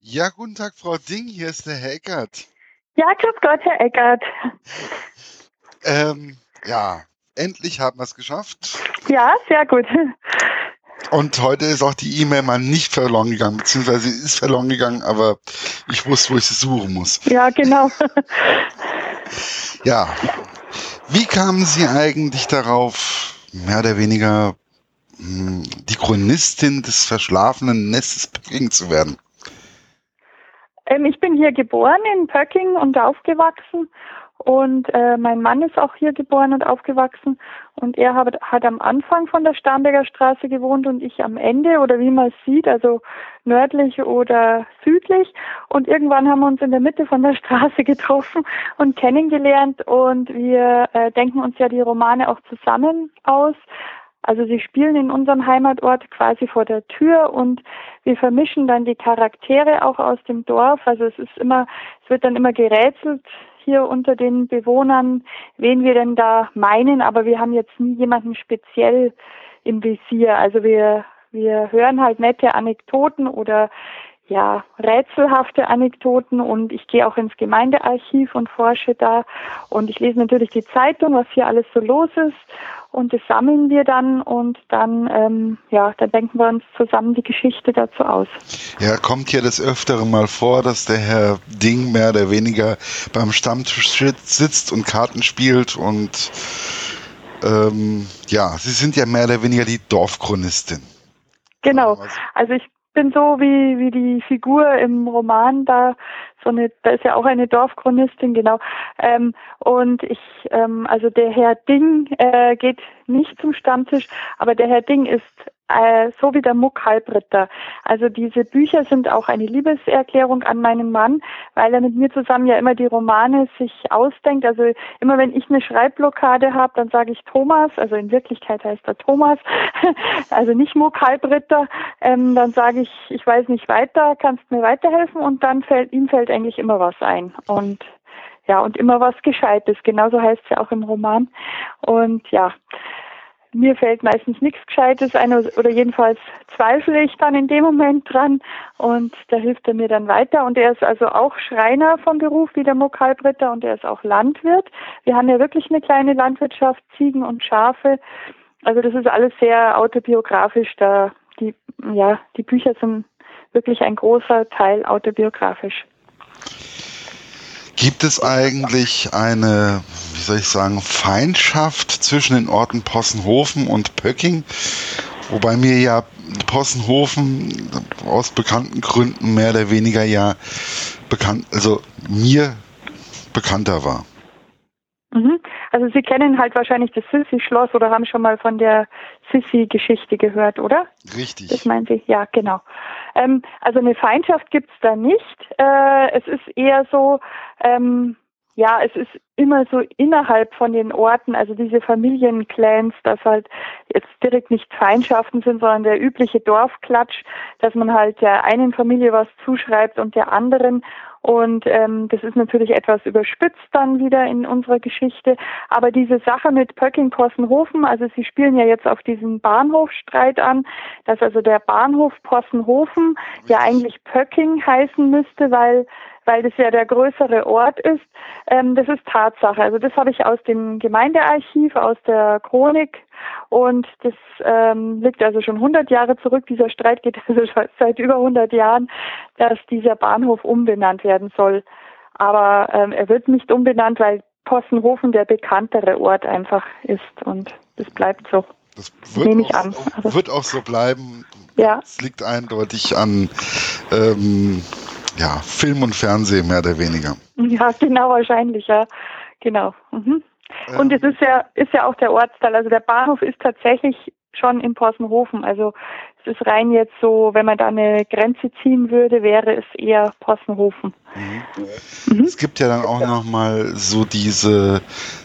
Ja, guten Tag, Frau Ding, hier ist der Herr Eckert. Ja, grüß Gott, Herr Eckert. Ähm, ja, endlich haben wir es geschafft. Ja, sehr gut. Und heute ist auch die E-Mail mal nicht verloren gegangen, beziehungsweise sie ist verloren gegangen, aber ich wusste, wo ich sie suchen muss. Ja, genau. Ja, wie kamen Sie eigentlich darauf, mehr oder weniger mh, die Chronistin des verschlafenen Nestes Pöcking zu werden? Ähm, ich bin hier geboren in Pöcking und aufgewachsen und äh, mein Mann ist auch hier geboren und aufgewachsen und er hat, hat am Anfang von der Starnberger Straße gewohnt und ich am Ende oder wie man es sieht, also nördlich oder südlich. Und irgendwann haben wir uns in der Mitte von der Straße getroffen und kennengelernt und wir äh, denken uns ja die Romane auch zusammen aus. Also sie spielen in unserem Heimatort quasi vor der Tür und wir vermischen dann die Charaktere auch aus dem Dorf. Also es ist immer, es wird dann immer gerätselt, hier unter den Bewohnern, wen wir denn da meinen, aber wir haben jetzt nie jemanden speziell im Visier. Also wir, wir hören halt nette Anekdoten oder ja, rätselhafte Anekdoten und ich gehe auch ins Gemeindearchiv und forsche da und ich lese natürlich die Zeitung, was hier alles so los ist und das sammeln wir dann und dann, ähm, ja, dann denken wir uns zusammen die Geschichte dazu aus. Ja, kommt hier des Öfteren mal vor, dass der Herr Ding mehr oder weniger beim Stammtisch sitzt und Karten spielt und ähm, ja, Sie sind ja mehr oder weniger die Dorfchronistin. Genau, also ich bin so wie, wie die Figur im Roman da, so eine, da ist ja auch eine Dorfchronistin, genau. Ähm, und ich, ähm, also der Herr Ding äh, geht nicht zum Stammtisch, aber der Herr Ding ist äh, so wie der Muck Halbritter. Also diese Bücher sind auch eine Liebeserklärung an meinen Mann, weil er mit mir zusammen ja immer die Romane sich ausdenkt. Also immer wenn ich eine Schreibblockade habe, dann sage ich Thomas, also in Wirklichkeit heißt er Thomas, also nicht Muck Halbritter, ähm, dann sage ich, ich weiß nicht weiter, kannst mir weiterhelfen und dann fällt ihm fällt eigentlich immer was ein. Und ja, und immer was Gescheites. Genauso heißt es ja auch im Roman. Und ja, mir fällt meistens nichts Gescheites ein oder jedenfalls zweifle ich dann in dem Moment dran und da hilft er mir dann weiter und er ist also auch Schreiner vom Beruf wie der Mokalbritter und er ist auch Landwirt. Wir haben ja wirklich eine kleine Landwirtschaft, Ziegen und Schafe. Also das ist alles sehr autobiografisch. Da die ja die Bücher sind wirklich ein großer Teil autobiografisch. Gibt es eigentlich eine, wie soll ich sagen, Feindschaft zwischen den Orten Possenhofen und Pöcking? Wobei mir ja Possenhofen aus bekannten Gründen mehr oder weniger ja bekannt, also mir bekannter war. Mhm. Also Sie kennen halt wahrscheinlich das Sissi-Schloss oder haben schon mal von der Sissi-Geschichte gehört, oder? Richtig. Das meinen Sie? Ja, genau. Ähm, also eine Feindschaft gibt's da nicht. Äh, es ist eher so, ähm, ja, es ist immer so innerhalb von den Orten, also diese Familienclans, dass halt jetzt direkt nicht Feindschaften sind, sondern der übliche Dorfklatsch, dass man halt der einen Familie was zuschreibt und der anderen. Und ähm, das ist natürlich etwas überspitzt dann wieder in unserer Geschichte. Aber diese Sache mit Pöcking-Possenhofen, also Sie spielen ja jetzt auf diesen Bahnhofstreit an, dass also der Bahnhof Possenhofen ja eigentlich Pöcking heißen müsste, weil weil das ja der größere Ort ist. Ähm, das ist Tatsache. Also das habe ich aus dem Gemeindearchiv, aus der Chronik und das ähm, liegt also schon 100 Jahre zurück. Dieser Streit geht also seit über 100 Jahren, dass dieser Bahnhof umbenannt werden soll. Aber ähm, er wird nicht umbenannt, weil Possenhofen der bekanntere Ort einfach ist und das bleibt so. Das wird, Nehme ich auch, an. Also, wird auch so bleiben. Ja. Es liegt eindeutig an ähm, ja, Film und Fernsehen mehr oder weniger. Ja, genau, wahrscheinlich, ja. Genau. Mhm. Und es ist ja, ist ja auch der Ortsteil. Also der Bahnhof ist tatsächlich schon in Possenhofen. Also es ist rein jetzt so, wenn man da eine Grenze ziehen würde, wäre es eher Possenhofen. Mhm. Mhm. Es gibt ja dann auch nochmal so diese,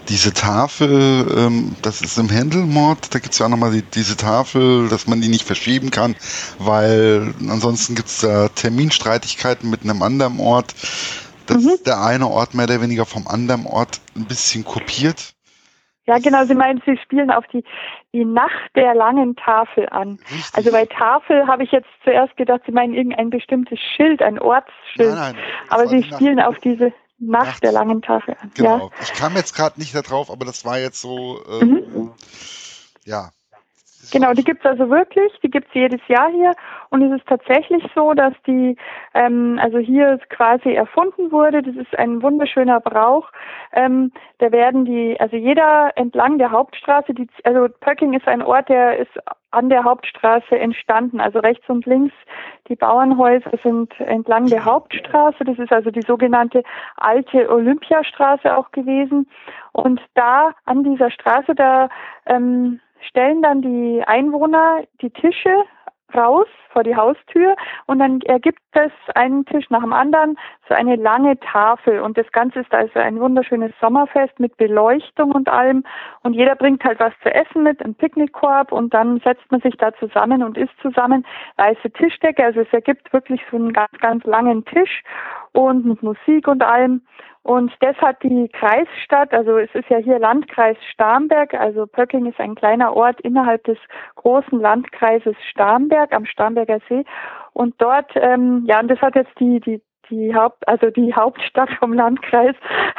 diese Tafel, ähm, das ist im Händelmord, da gibt es ja auch nochmal die, diese Tafel, dass man die nicht verschieben kann, weil ansonsten gibt es da Terminstreitigkeiten mit einem anderen Ort dass mhm. der eine Ort mehr oder weniger vom anderen Ort ein bisschen kopiert. Ja, genau, Sie meinen, Sie spielen auf die, die Nacht der langen Tafel an. Richtig. Also bei Tafel habe ich jetzt zuerst gedacht, Sie meinen irgendein bestimmtes Schild, ein Ortsschild. Nein, nein. Aber Sie spielen Nacht, auf diese Nacht, Nacht, der langen Tafel an. Genau. Ja? Ich kam jetzt gerade nicht darauf, aber das war jetzt so, ähm, mhm. ja, Genau, die gibt's also wirklich, die gibt's jedes Jahr hier und es ist tatsächlich so, dass die ähm, also hier quasi erfunden wurde. Das ist ein wunderschöner Brauch. Ähm, da werden die, also jeder entlang der Hauptstraße, die, also Pöcking ist ein Ort, der ist an der Hauptstraße entstanden, also rechts und links die Bauernhäuser sind entlang der Hauptstraße. Das ist also die sogenannte alte Olympiastraße auch gewesen. Und da an dieser Straße, da ähm, stellen dann die Einwohner die Tische raus vor die Haustür und dann ergibt es einen Tisch nach dem anderen, so eine lange Tafel. Und das Ganze ist also ein wunderschönes Sommerfest mit Beleuchtung und allem. Und jeder bringt halt was zu essen mit, einen Picknickkorb. Und dann setzt man sich da zusammen und isst zusammen, weiße Tischdecke, also es ergibt wirklich so einen ganz, ganz langen Tisch und mit Musik und allem und das hat die Kreisstadt, also es ist ja hier Landkreis Starnberg, also Pöcking ist ein kleiner Ort innerhalb des großen Landkreises Starnberg am Starnberger See. Und dort, ähm, ja, und das hat jetzt die, die, die Haupt, also die Hauptstadt vom Landkreis,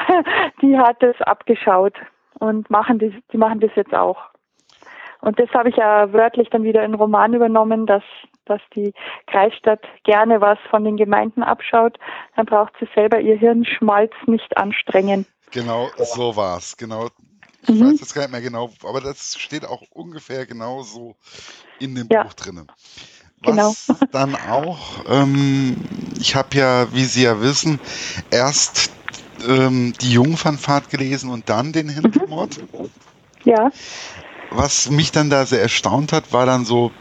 die hat es abgeschaut und machen das, die machen das jetzt auch. Und das habe ich ja wörtlich dann wieder in Roman übernommen, dass dass die Kreisstadt gerne was von den Gemeinden abschaut, dann braucht sie selber ihr Hirnschmalz nicht anstrengen. Genau, so war's. Genau. Ich mhm. weiß jetzt gar nicht mehr genau, aber das steht auch ungefähr genauso in dem ja. Buch drin. Was genau. dann auch, ähm, ich habe ja, wie Sie ja wissen, erst ähm, die Jungfernfahrt gelesen und dann den Hintermord. Mhm. Ja. Was mich dann da sehr erstaunt hat, war dann so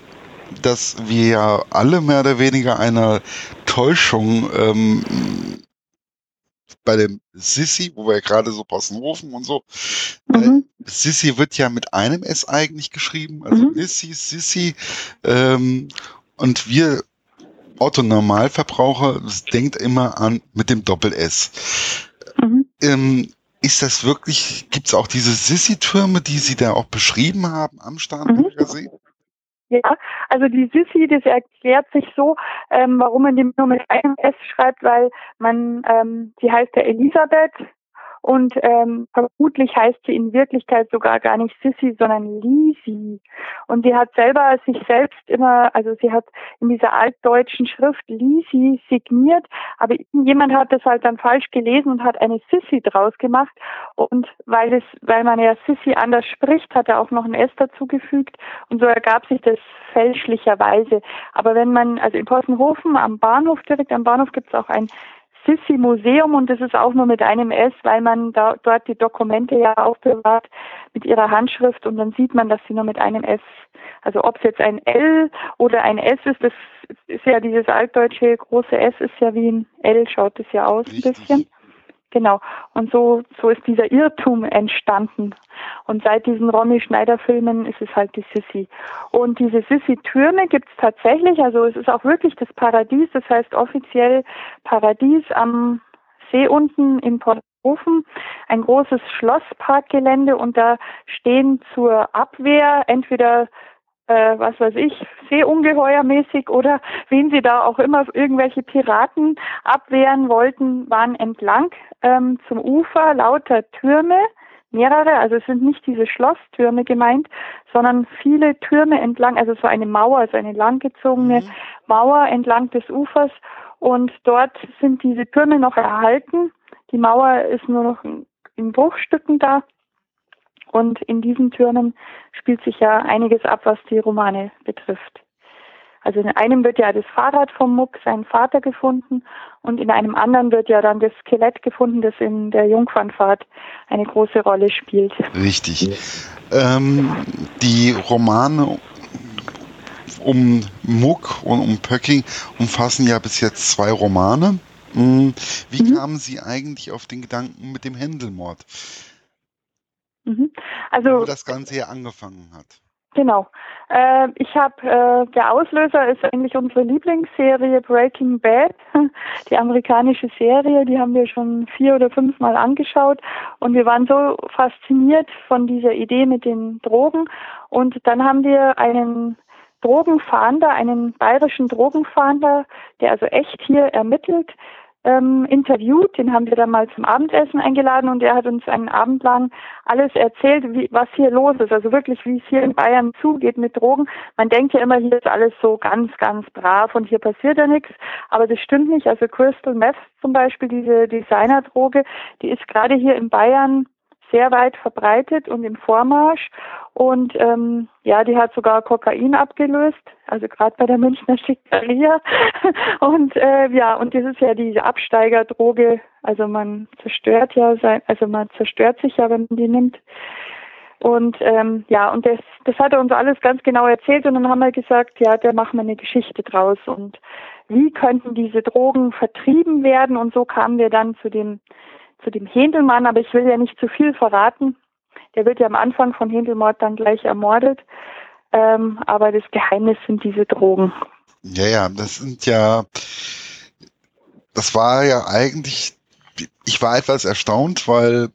dass wir ja alle mehr oder weniger einer Täuschung ähm, bei dem Sissi, wo wir ja gerade so Possenhofen und so, mhm. äh, Sissi wird ja mit einem S eigentlich geschrieben, also mhm. Lissy, Sissi, ähm, und wir Otto Normalverbraucher denkt immer an mit dem Doppel S. Mhm. Ähm, ist das wirklich, gibt es auch diese Sissi-Türme, die Sie da auch beschrieben haben am Starnberger mhm. See? Ja, also die Sissi, das erklärt sich so, ähm, warum man die nur mit einem S schreibt, weil man, ähm, sie heißt ja Elisabeth und ähm, vermutlich heißt sie in Wirklichkeit sogar gar nicht Sissy, sondern Lisi. Und sie hat selber sich selbst immer, also sie hat in dieser altdeutschen Schrift Lisi signiert, aber jemand hat das halt dann falsch gelesen und hat eine Sissy draus gemacht. Und weil es, weil man ja Sissy anders spricht, hat er auch noch ein S dazugefügt und so ergab sich das fälschlicherweise. Aber wenn man, also in Possenhofen am Bahnhof, direkt am Bahnhof gibt es auch ein Sissi Museum und das ist auch nur mit einem S, weil man da, dort die Dokumente ja aufbewahrt mit ihrer Handschrift und dann sieht man, dass sie nur mit einem S, also ob es jetzt ein L oder ein S ist, das ist ja dieses altdeutsche große S ist ja wie ein L, schaut es ja aus Richtig. ein bisschen. Genau. Und so, so ist dieser Irrtum entstanden. Und seit diesen Romy Schneider Filmen ist es halt die Sissi. Und diese Sissi-Türme gibt es tatsächlich, also es ist auch wirklich das Paradies, das heißt offiziell Paradies am See unten in Porthofen, ein großes Schlossparkgelände und da stehen zur Abwehr entweder äh, was weiß ich, Seeungeheuermäßig oder wen sie da auch immer irgendwelche Piraten abwehren wollten, waren entlang ähm, zum Ufer lauter Türme, mehrere, also es sind nicht diese Schlosstürme gemeint, sondern viele Türme entlang, also so eine Mauer, so eine langgezogene mhm. Mauer entlang des Ufers und dort sind diese Türme noch erhalten. Die Mauer ist nur noch in Bruchstücken da und in diesen Türmen spielt sich ja einiges ab, was die Romane betrifft. Also in einem wird ja das Fahrrad vom Muck, sein Vater, gefunden und in einem anderen wird ja dann das Skelett gefunden, das in der Jungfernfahrt eine große Rolle spielt. Richtig. Ähm, die Romane um Muck und um Pöcking umfassen ja bis jetzt zwei Romane. Hm, wie mhm. kamen Sie eigentlich auf den Gedanken mit dem Händelmord? Mhm. Also, Wo das Ganze hier angefangen hat. Genau. Äh, ich habe, äh, der Auslöser ist eigentlich unsere Lieblingsserie Breaking Bad, die amerikanische Serie, die haben wir schon vier oder fünf Mal angeschaut und wir waren so fasziniert von dieser Idee mit den Drogen und dann haben wir einen Drogenfahnder, einen bayerischen Drogenfahnder, der also echt hier ermittelt, ähm, interviewt. Den haben wir dann mal zum Abendessen eingeladen und er hat uns einen Abend lang alles erzählt, wie, was hier los ist. Also wirklich, wie es hier in Bayern zugeht mit Drogen. Man denkt ja immer, hier ist alles so ganz, ganz brav und hier passiert ja nichts. Aber das stimmt nicht. Also Crystal Meth zum Beispiel, diese Designerdroge, die ist gerade hier in Bayern sehr weit verbreitet und im Vormarsch. Und ähm, ja, die hat sogar Kokain abgelöst, also gerade bei der Münchner Schickeria. und äh, ja, und das ist ja diese Absteigerdroge. Also man zerstört ja sein, also man zerstört sich ja, wenn man die nimmt. Und ähm, ja, und das, das hat er uns alles ganz genau erzählt und dann haben wir gesagt, ja, da machen wir eine Geschichte draus und wie könnten diese Drogen vertrieben werden und so kamen wir dann zu dem zu dem Händelmann, aber ich will ja nicht zu viel verraten. Der wird ja am Anfang von Händelmord dann gleich ermordet. Ähm, aber das Geheimnis sind diese Drogen. Ja, ja, das sind ja, das war ja eigentlich, ich war etwas erstaunt, weil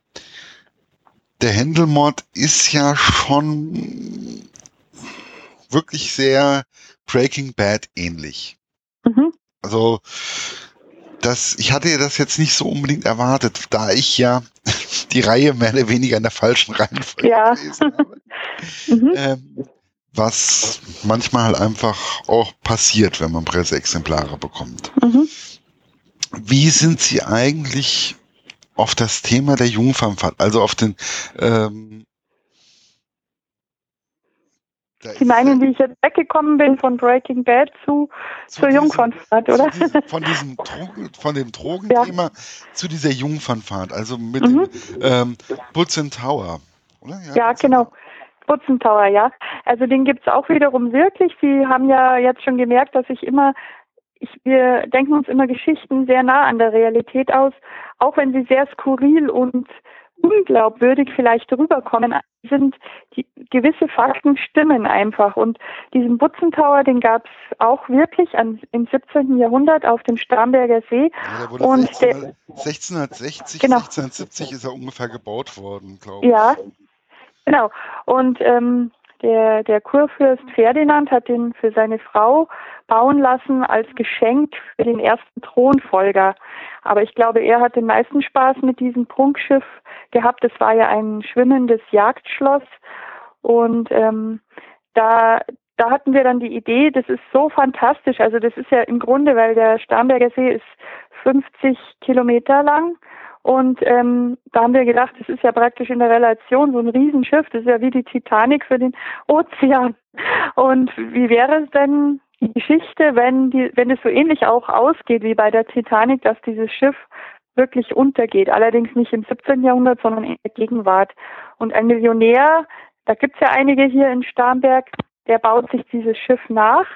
der Händelmord ist ja schon wirklich sehr Breaking Bad ähnlich. Mhm. Also das, ich hatte das jetzt nicht so unbedingt erwartet, da ich ja die Reihe mehr oder weniger in der falschen Reihenfolge ja. gelesen habe. mhm. ähm, was manchmal halt einfach auch passiert, wenn man Presseexemplare bekommt. Mhm. Wie sind Sie eigentlich auf das Thema der Jungfernfahrt, also auf den ähm, Sie meinen, wie ich jetzt weggekommen bin von Breaking Bad zu, zu zur Jungfernfahrt, oder? Diesem, von diesem Drogen, von dem Drogenthema ja. zu dieser Jungfernfahrt, also mit mhm. dem ähm, Butzen Tower, oder? Ja, ja genau. Butzen Tower, ja. Also den gibt es auch wiederum wirklich. Sie haben ja jetzt schon gemerkt, dass ich immer ich, wir denken uns immer Geschichten sehr nah an der Realität aus, auch wenn sie sehr skurril und unglaubwürdig vielleicht rüberkommen, sind die gewisse Fakten stimmen einfach. Und diesen Butzentower, den gab es auch wirklich an, im 17. Jahrhundert auf dem Starnberger See. Ja, und 16, der, 1660, genau. 1670 ist er ungefähr gebaut worden, glaube ich. Ja, genau. Und ähm, der, der Kurfürst Ferdinand hat den für seine Frau bauen lassen als Geschenk für den ersten Thronfolger. Aber ich glaube, er hat den meisten Spaß mit diesem Prunkschiff gehabt. Es war ja ein schwimmendes Jagdschloss. Und ähm, da, da hatten wir dann die Idee, das ist so fantastisch. Also das ist ja im Grunde, weil der Starnberger See ist 50 Kilometer lang und ähm, da haben wir gedacht, das ist ja praktisch in der Relation so ein Riesenschiff, das ist ja wie die Titanic für den Ozean. Und wie wäre es denn die Geschichte, wenn die, wenn es so ähnlich auch ausgeht wie bei der Titanic, dass dieses Schiff wirklich untergeht, allerdings nicht im 17. Jahrhundert, sondern in der Gegenwart. Und ein Millionär, da gibt's ja einige hier in Starnberg, der baut sich dieses Schiff nach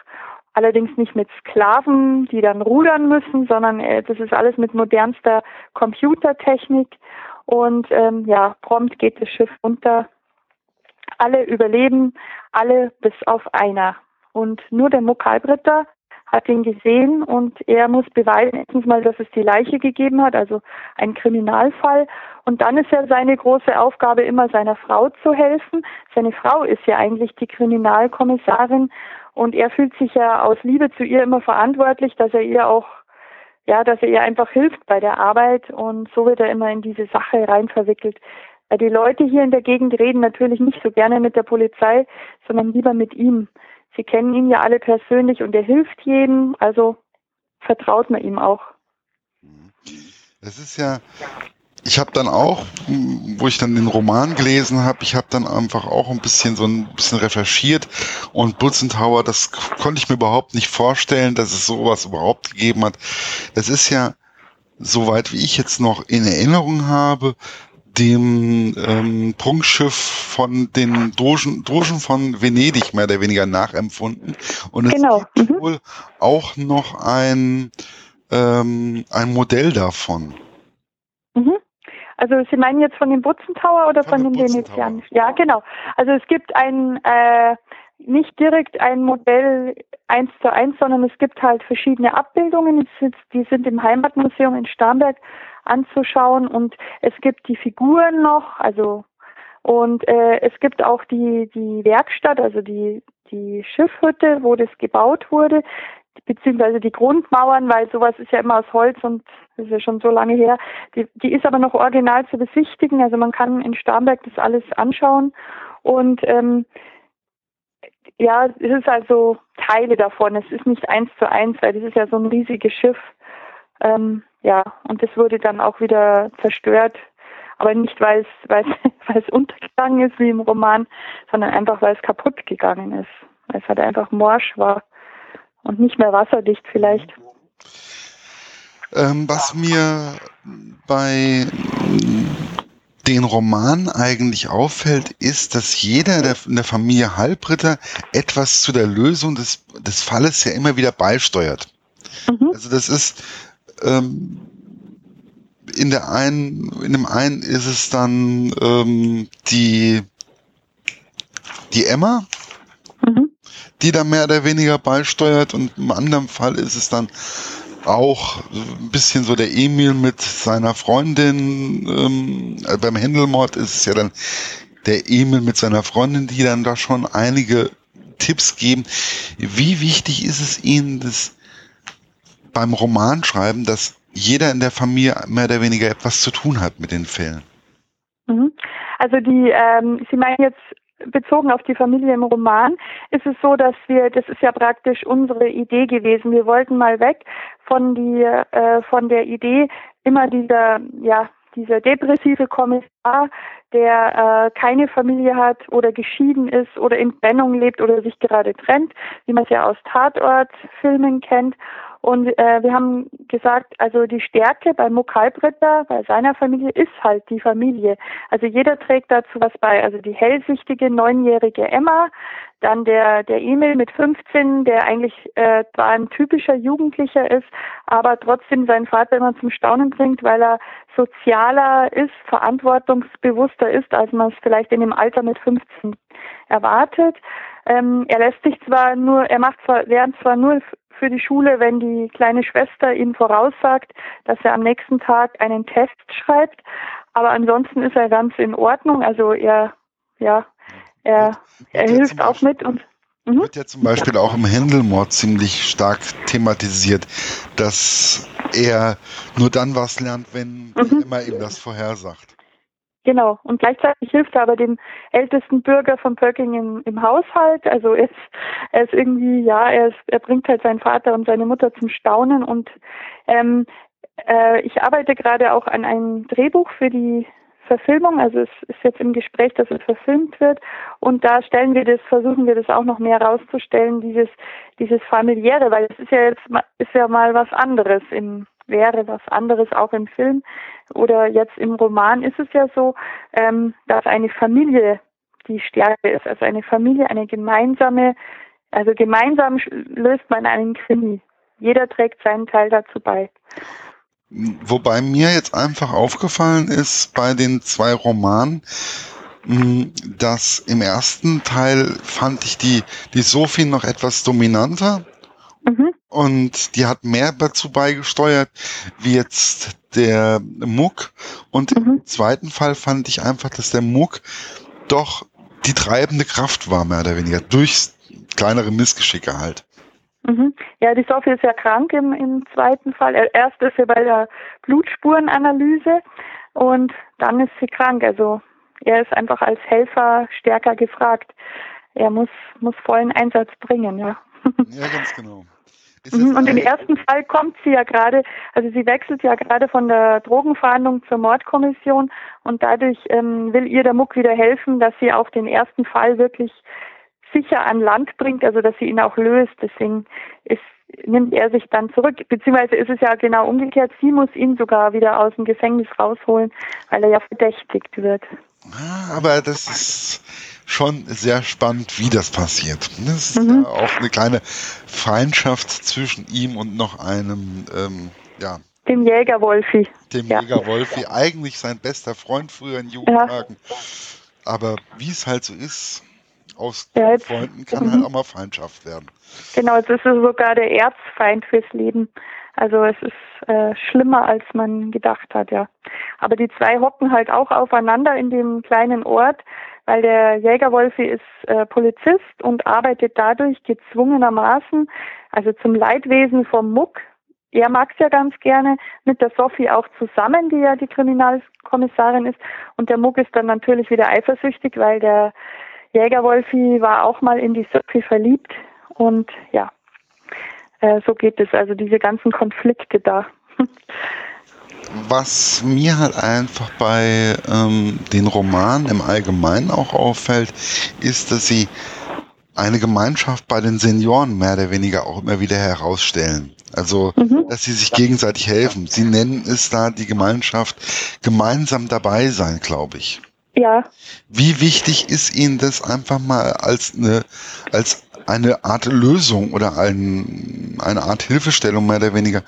allerdings nicht mit Sklaven, die dann rudern müssen, sondern äh, das ist alles mit modernster Computertechnik und ähm, ja, prompt geht das Schiff unter. Alle überleben, alle bis auf einer. Und nur der Mokalbritter hat ihn gesehen und er muss beweisen, erstens mal, dass es die Leiche gegeben hat, also ein Kriminalfall. Und dann ist ja seine große Aufgabe immer seiner Frau zu helfen. Seine Frau ist ja eigentlich die Kriminalkommissarin und er fühlt sich ja aus Liebe zu ihr immer verantwortlich, dass er ihr auch, ja, dass er ihr einfach hilft bei der Arbeit und so wird er immer in diese Sache rein verwickelt. Die Leute hier in der Gegend reden natürlich nicht so gerne mit der Polizei, sondern lieber mit ihm. Sie kennen ihn ja alle persönlich und er hilft jedem, also vertraut man ihm auch. Es ist ja, ich habe dann auch, wo ich dann den Roman gelesen habe, ich habe dann einfach auch ein bisschen so ein bisschen recherchiert und Tower, das konnte ich mir überhaupt nicht vorstellen, dass es sowas überhaupt gegeben hat. Das ist ja, soweit wie ich jetzt noch in Erinnerung habe, dem ähm, Prunkschiff von den Dogen, Dogen von Venedig mehr oder weniger nachempfunden. Und es genau. gibt mhm. wohl auch noch ein, ähm, ein Modell davon. Mhm. Also Sie meinen jetzt von dem Butzentauer oder von, von dem Venezianischen? Ja, genau. Also es gibt ein äh, nicht direkt ein Modell eins zu eins, sondern es gibt halt verschiedene Abbildungen. Die sind im Heimatmuseum in Starnberg anzuschauen und es gibt die Figuren noch, also und äh, es gibt auch die die Werkstatt, also die die Schiffhütte, wo das gebaut wurde beziehungsweise die Grundmauern, weil sowas ist ja immer aus Holz und das ist ja schon so lange her. Die, die ist aber noch original zu besichtigen. Also man kann in Starnberg das alles anschauen. Und ähm, ja, es ist also Teile davon. Es ist nicht eins zu eins, weil das ist ja so ein riesiges Schiff. Ähm, ja, und das wurde dann auch wieder zerstört. Aber nicht, weil es, untergegangen ist wie im Roman, sondern einfach, weil es kaputt gegangen ist. Weil es halt einfach morsch war und nicht mehr wasserdicht vielleicht. Ähm, was mir bei den Roman eigentlich auffällt, ist, dass jeder der, in der Familie Halbritter etwas zu der Lösung des, des Falles ja immer wieder beisteuert. Mhm. Also das ist ähm, in der einen, in dem einen ist es dann ähm, die die Emma, mhm. die da mehr oder weniger beisteuert und im anderen Fall ist es dann auch ein bisschen so der Emil mit seiner Freundin. Ähm, beim Händelmord ist es ja dann der Emil mit seiner Freundin, die dann da schon einige Tipps geben. Wie wichtig ist es Ihnen, dass beim Romanschreiben, dass jeder in der Familie mehr oder weniger etwas zu tun hat mit den Fällen? Mhm. Also die, ähm, Sie meinen jetzt bezogen auf die Familie im Roman ist es so, dass wir, das ist ja praktisch unsere Idee gewesen. Wir wollten mal weg von die, äh, von der Idee immer dieser, ja, dieser depressive Kommissar, der äh, keine Familie hat oder geschieden ist oder in Trennung lebt oder sich gerade trennt, wie man es ja aus Tatortfilmen kennt. Und äh, wir haben gesagt, also die Stärke bei Muck Halbritter, bei seiner Familie, ist halt die Familie. Also jeder trägt dazu was bei. Also die hellsichtige neunjährige Emma, dann der, der Emil mit 15, der eigentlich äh, zwar ein typischer Jugendlicher ist, aber trotzdem seinen Vater immer zum Staunen bringt, weil er sozialer ist, verantwortungsbewusster ist, als man es vielleicht in dem Alter mit 15 erwartet. Ähm, er lässt sich zwar nur, er macht zwar, lernt zwar nur für die Schule, wenn die kleine Schwester ihm voraussagt, dass er am nächsten Tag einen Test schreibt. Aber ansonsten ist er ganz in Ordnung. Also er, ja, er, er hilft auch mit und Mhm. Wird ja zum Beispiel auch im Händelmord ziemlich stark thematisiert, dass er nur dann was lernt, wenn mhm. immer ihm das vorhersagt. Genau. Und gleichzeitig hilft er aber dem ältesten Bürger von Pöcking im, im Haushalt. Also er ist, er ist irgendwie, ja, er, ist, er bringt halt seinen Vater und seine Mutter zum Staunen. Und ähm, äh, ich arbeite gerade auch an einem Drehbuch für die Verfilmung. Also es ist jetzt im Gespräch, dass es verfilmt wird. Und da stellen wir das, versuchen wir das auch noch mehr rauszustellen, dieses, dieses familiäre, weil es ist ja jetzt ist ja mal was anderes im wäre was anderes auch im Film oder jetzt im Roman ist es ja so, ähm, dass eine Familie die Stärke ist, also eine Familie, eine gemeinsame, also gemeinsam löst man einen Krimi. Jeder trägt seinen Teil dazu bei. Wobei mir jetzt einfach aufgefallen ist bei den zwei Romanen, hm, dass im ersten Teil fand ich die, die Sophie noch etwas dominanter. Mhm. Und die hat mehr dazu beigesteuert, wie jetzt der Muck. Und mhm. im zweiten Fall fand ich einfach, dass der Muck doch die treibende Kraft war, mehr oder weniger, durch kleinere Missgeschicke halt. Mhm. Ja, die Sophie ist ja krank im, im zweiten Fall. Erst ist sie bei der Blutspurenanalyse und dann ist sie krank. Also er ist einfach als Helfer stärker gefragt. Er muss, muss vollen Einsatz bringen, ja. Ja, ganz genau. Mhm, und im ersten Fall kommt sie ja gerade, also sie wechselt ja gerade von der Drogenverhandlung zur Mordkommission und dadurch ähm, will ihr der Muck wieder helfen, dass sie auch den ersten Fall wirklich sicher an Land bringt, also dass sie ihn auch löst. Deswegen ist, nimmt er sich dann zurück, beziehungsweise ist es ja genau umgekehrt. Sie muss ihn sogar wieder aus dem Gefängnis rausholen, weil er ja verdächtigt wird. Ah, aber das ist schon sehr spannend, wie das passiert. Das ist mhm. ja auch eine kleine Feindschaft zwischen ihm und noch einem ähm, ja, Dem Jäger Wolfi. Dem ja. Jäger Wolfi, eigentlich sein bester Freund früher in Jugendtagen. Ja. Aber wie es halt so ist, aus ja, jetzt, Freunden kann halt mhm. halt auch mal Feindschaft werden. Genau, es ist sogar der Erzfeind fürs Leben. Also es ist äh, schlimmer, als man gedacht hat, ja. Aber die zwei hocken halt auch aufeinander in dem kleinen Ort, weil der Jägerwolfi ist äh, Polizist und arbeitet dadurch gezwungenermaßen, also zum Leidwesen vom Muck. Er mag es ja ganz gerne mit der Sophie auch zusammen, die ja die Kriminalkommissarin ist. Und der Muck ist dann natürlich wieder eifersüchtig, weil der Jägerwolfi war auch mal in die Sophie verliebt. Und ja, äh, so geht es. Also diese ganzen Konflikte da. Was mir halt einfach bei ähm, den Romanen im Allgemeinen auch auffällt, ist, dass sie eine Gemeinschaft bei den Senioren mehr oder weniger auch immer wieder herausstellen. Also, mhm. dass sie sich gegenseitig helfen. Sie nennen es da die Gemeinschaft gemeinsam dabei sein, glaube ich. Ja. Wie wichtig ist Ihnen das einfach mal als eine, als eine Art Lösung oder ein, eine Art Hilfestellung mehr oder weniger,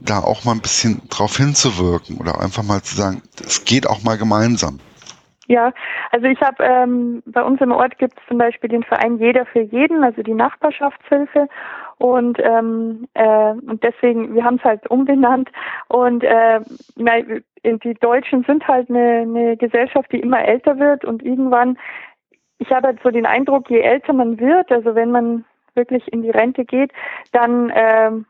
da auch mal ein bisschen drauf hinzuwirken oder einfach mal zu sagen, es geht auch mal gemeinsam. Ja, also ich habe ähm, bei uns im Ort gibt es zum Beispiel den Verein Jeder für jeden, also die Nachbarschaftshilfe. Und ähm, äh, und deswegen wir haben es halt umbenannt. Und äh, die Deutschen sind halt eine, eine Gesellschaft, die immer älter wird. Und irgendwann ich habe halt so den Eindruck, je älter man wird, also wenn man wirklich in die Rente geht, dann ähm,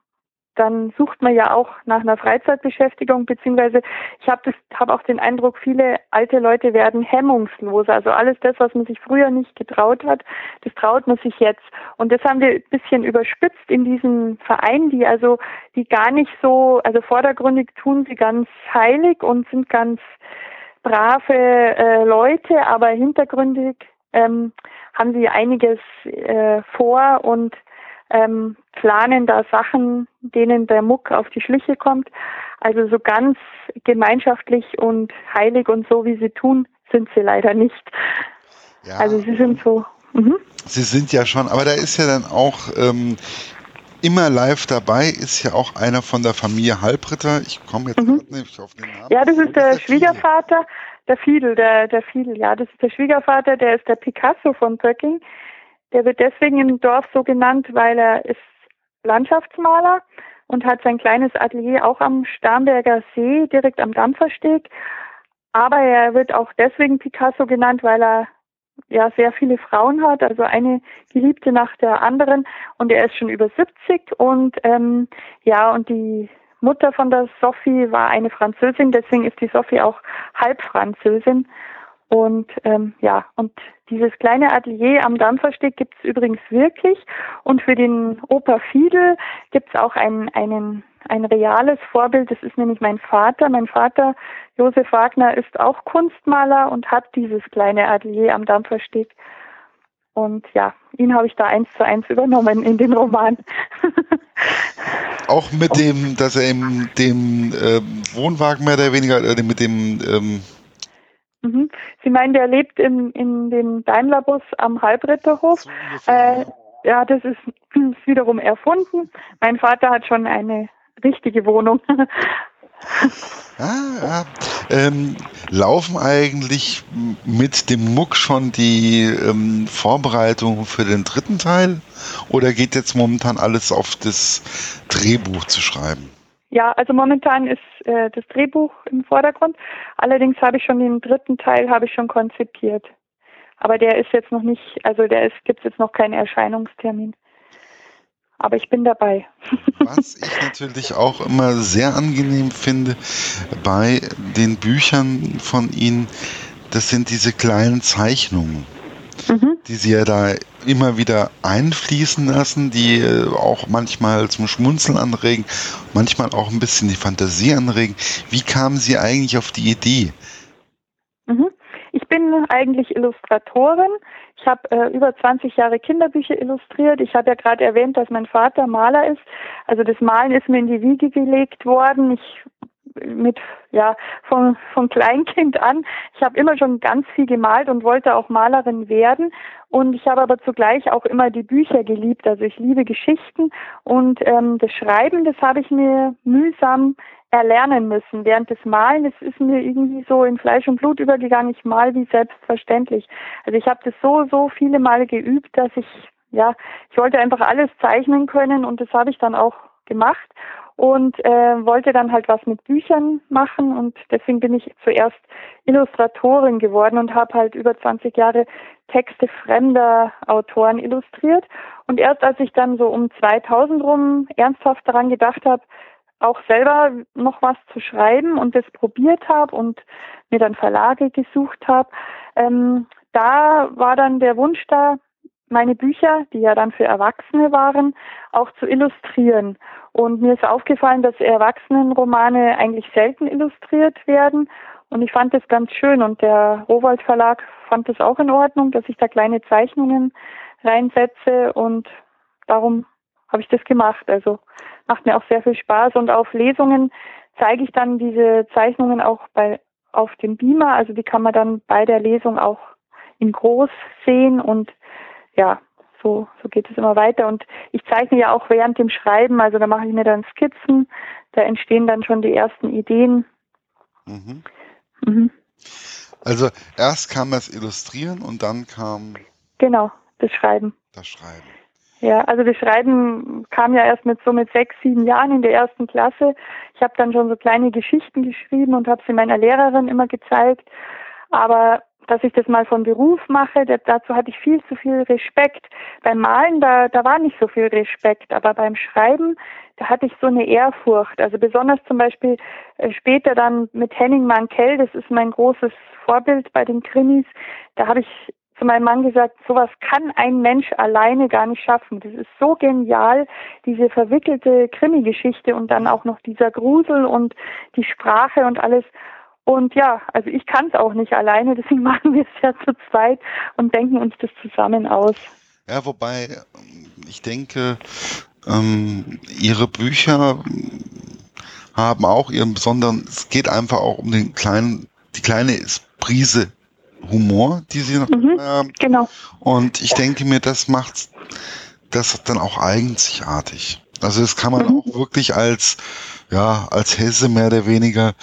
dann sucht man ja auch nach einer Freizeitbeschäftigung, beziehungsweise ich habe habe auch den Eindruck, viele alte Leute werden hemmungslos. Also alles das, was man sich früher nicht getraut hat, das traut man sich jetzt. Und das haben wir ein bisschen überspitzt in diesen Vereinen, die also, die gar nicht so, also vordergründig tun sie ganz heilig und sind ganz brave äh, Leute, aber hintergründig ähm, haben sie einiges äh, vor und ähm, planen da Sachen, denen der Muck auf die Schliche kommt. Also so ganz gemeinschaftlich und heilig und so, wie sie tun, sind sie leider nicht. Ja. Also sie sind so. Mhm. Sie sind ja schon, aber da ist ja dann auch ähm, immer live dabei, ist ja auch einer von der Familie Halbritter. Ich komme jetzt mhm. nicht auf den Namen. Ja, das ist der, der Schwiegervater. Der Fiedel, der, der Fiedel, ja, das ist der Schwiegervater, der ist der Picasso von Pöcking. Der wird deswegen im Dorf so genannt, weil er ist Landschaftsmaler und hat sein kleines Atelier auch am Starnberger See, direkt am Dampfersteg. Aber er wird auch deswegen Picasso genannt, weil er ja sehr viele Frauen hat, also eine Geliebte nach der anderen und er ist schon über 70 und ähm, ja und die Mutter von der Sophie war eine Französin, deswegen ist die Sophie auch halb Französin. Und ähm, ja, und dieses kleine Atelier am Dampfersteg gibt es übrigens wirklich. Und für den Opa Fiedel gibt es auch ein, einen, ein reales Vorbild. Das ist nämlich mein Vater. Mein Vater, Josef Wagner, ist auch Kunstmaler und hat dieses kleine Atelier am Dampfersteg. Und ja, ihn habe ich da eins zu eins übernommen in den Roman. Auch mit dem, dass er im dem äh, Wohnwagen mehr oder weniger, äh, mit dem ähm mhm. Sie meinen, der lebt in, in dem Daimlerbus am Halbritterhof. So äh, ja, das ist, ist wiederum erfunden. Mein Vater hat schon eine richtige Wohnung. Ah, ja. Ähm, laufen eigentlich mit dem Muck schon die ähm, Vorbereitungen für den dritten Teil? Oder geht jetzt momentan alles auf das Drehbuch zu schreiben? Ja, also momentan ist äh, das Drehbuch im Vordergrund. Allerdings habe ich schon den dritten Teil habe ich schon konzipiert. Aber der ist jetzt noch nicht, also der ist, gibt es jetzt noch keinen Erscheinungstermin aber ich bin dabei. Was ich natürlich auch immer sehr angenehm finde bei den Büchern von Ihnen, das sind diese kleinen Zeichnungen, mhm. die Sie ja da immer wieder einfließen lassen, die äh, auch manchmal zum Schmunzeln anregen, manchmal auch ein bisschen die Fantasie anregen. Wie kamen Sie eigentlich auf die Idee? Mhm. Ich bin eigentlich Illustratorin. Ich habe äh, über 20 Jahre Kinderbücher illustriert. Ich habe ja gerade erwähnt, dass mein Vater Maler ist. Also das Malen ist mir in die Wiege gelegt worden. Ich mit ja von von Kleinkind an. Ich habe immer schon ganz viel gemalt und wollte auch Malerin werden und ich habe aber zugleich auch immer die Bücher geliebt. Also ich liebe Geschichten und ähm, das Schreiben, das habe ich mir mühsam erlernen müssen. Während des Malen, es ist mir irgendwie so in Fleisch und Blut übergegangen. Ich mal wie selbstverständlich. Also ich habe das so, so viele Male geübt, dass ich, ja, ich wollte einfach alles zeichnen können und das habe ich dann auch gemacht und äh, wollte dann halt was mit Büchern machen und deswegen bin ich zuerst Illustratorin geworden und habe halt über 20 Jahre Texte fremder Autoren illustriert und erst als ich dann so um 2000 rum ernsthaft daran gedacht habe, auch selber noch was zu schreiben und das probiert habe und mir dann Verlage gesucht habe, ähm, da war dann der Wunsch da, meine Bücher, die ja dann für Erwachsene waren, auch zu illustrieren. Und mir ist aufgefallen, dass Erwachsenenromane eigentlich selten illustriert werden. Und ich fand das ganz schön. Und der Rowold Verlag fand es auch in Ordnung, dass ich da kleine Zeichnungen reinsetze. Und darum habe ich das gemacht. Also macht mir auch sehr viel Spaß. Und auf Lesungen zeige ich dann diese Zeichnungen auch bei, auf dem Beamer. Also die kann man dann bei der Lesung auch in groß sehen und ja, so, so geht es immer weiter. Und ich zeichne ja auch während dem Schreiben, also da mache ich mir dann Skizzen, da entstehen dann schon die ersten Ideen. Mhm. Mhm. Also erst kam das Illustrieren und dann kam. Genau, das Schreiben. Das Schreiben. Ja, also das Schreiben kam ja erst mit so mit sechs, sieben Jahren in der ersten Klasse. Ich habe dann schon so kleine Geschichten geschrieben und habe sie meiner Lehrerin immer gezeigt. Aber dass ich das mal von Beruf mache, dazu hatte ich viel zu viel Respekt. Beim Malen, da, da war nicht so viel Respekt, aber beim Schreiben, da hatte ich so eine Ehrfurcht. Also besonders zum Beispiel äh, später dann mit Henning Mankell, das ist mein großes Vorbild bei den Krimis, da habe ich zu meinem Mann gesagt, sowas kann ein Mensch alleine gar nicht schaffen. Das ist so genial, diese verwickelte Krimi-Geschichte und dann auch noch dieser Grusel und die Sprache und alles. Und ja, also ich kann es auch nicht alleine, deswegen machen wir es ja zu zweit und denken uns das zusammen aus. Ja, wobei ich denke, ähm, ihre Bücher haben auch ihren besonderen, es geht einfach auch um den kleinen, die kleine Prise Humor, die sie noch mhm, haben. Genau. Und ich denke mir, das macht das dann auch einzigartig. Also das kann man mhm. auch wirklich als ja, als Hesse mehr oder weniger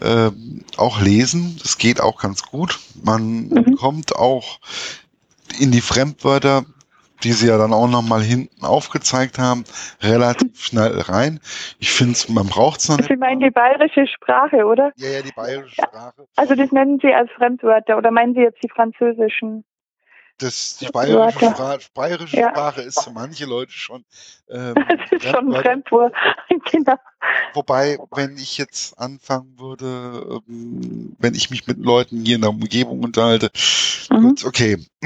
äh, auch lesen. Das geht auch ganz gut. Man mhm. kommt auch in die Fremdwörter, die sie ja dann auch nochmal hinten aufgezeigt haben, relativ schnell rein. Ich finde, man braucht es noch nicht. Sie meinen die bayerische Sprache, oder? Ja, ja, die bayerische Sprache. Also das nennen Sie als Fremdwörter oder meinen Sie jetzt die französischen? das, die bayerische, Sprache, bayerische ja. Sprache ist für manche Leute schon. Ähm, das ist schon ein Fremdwort. genau. Wobei, wenn ich jetzt anfangen würde, ähm, wenn ich mich mit Leuten hier in der Umgebung unterhalte, mhm. gut, okay,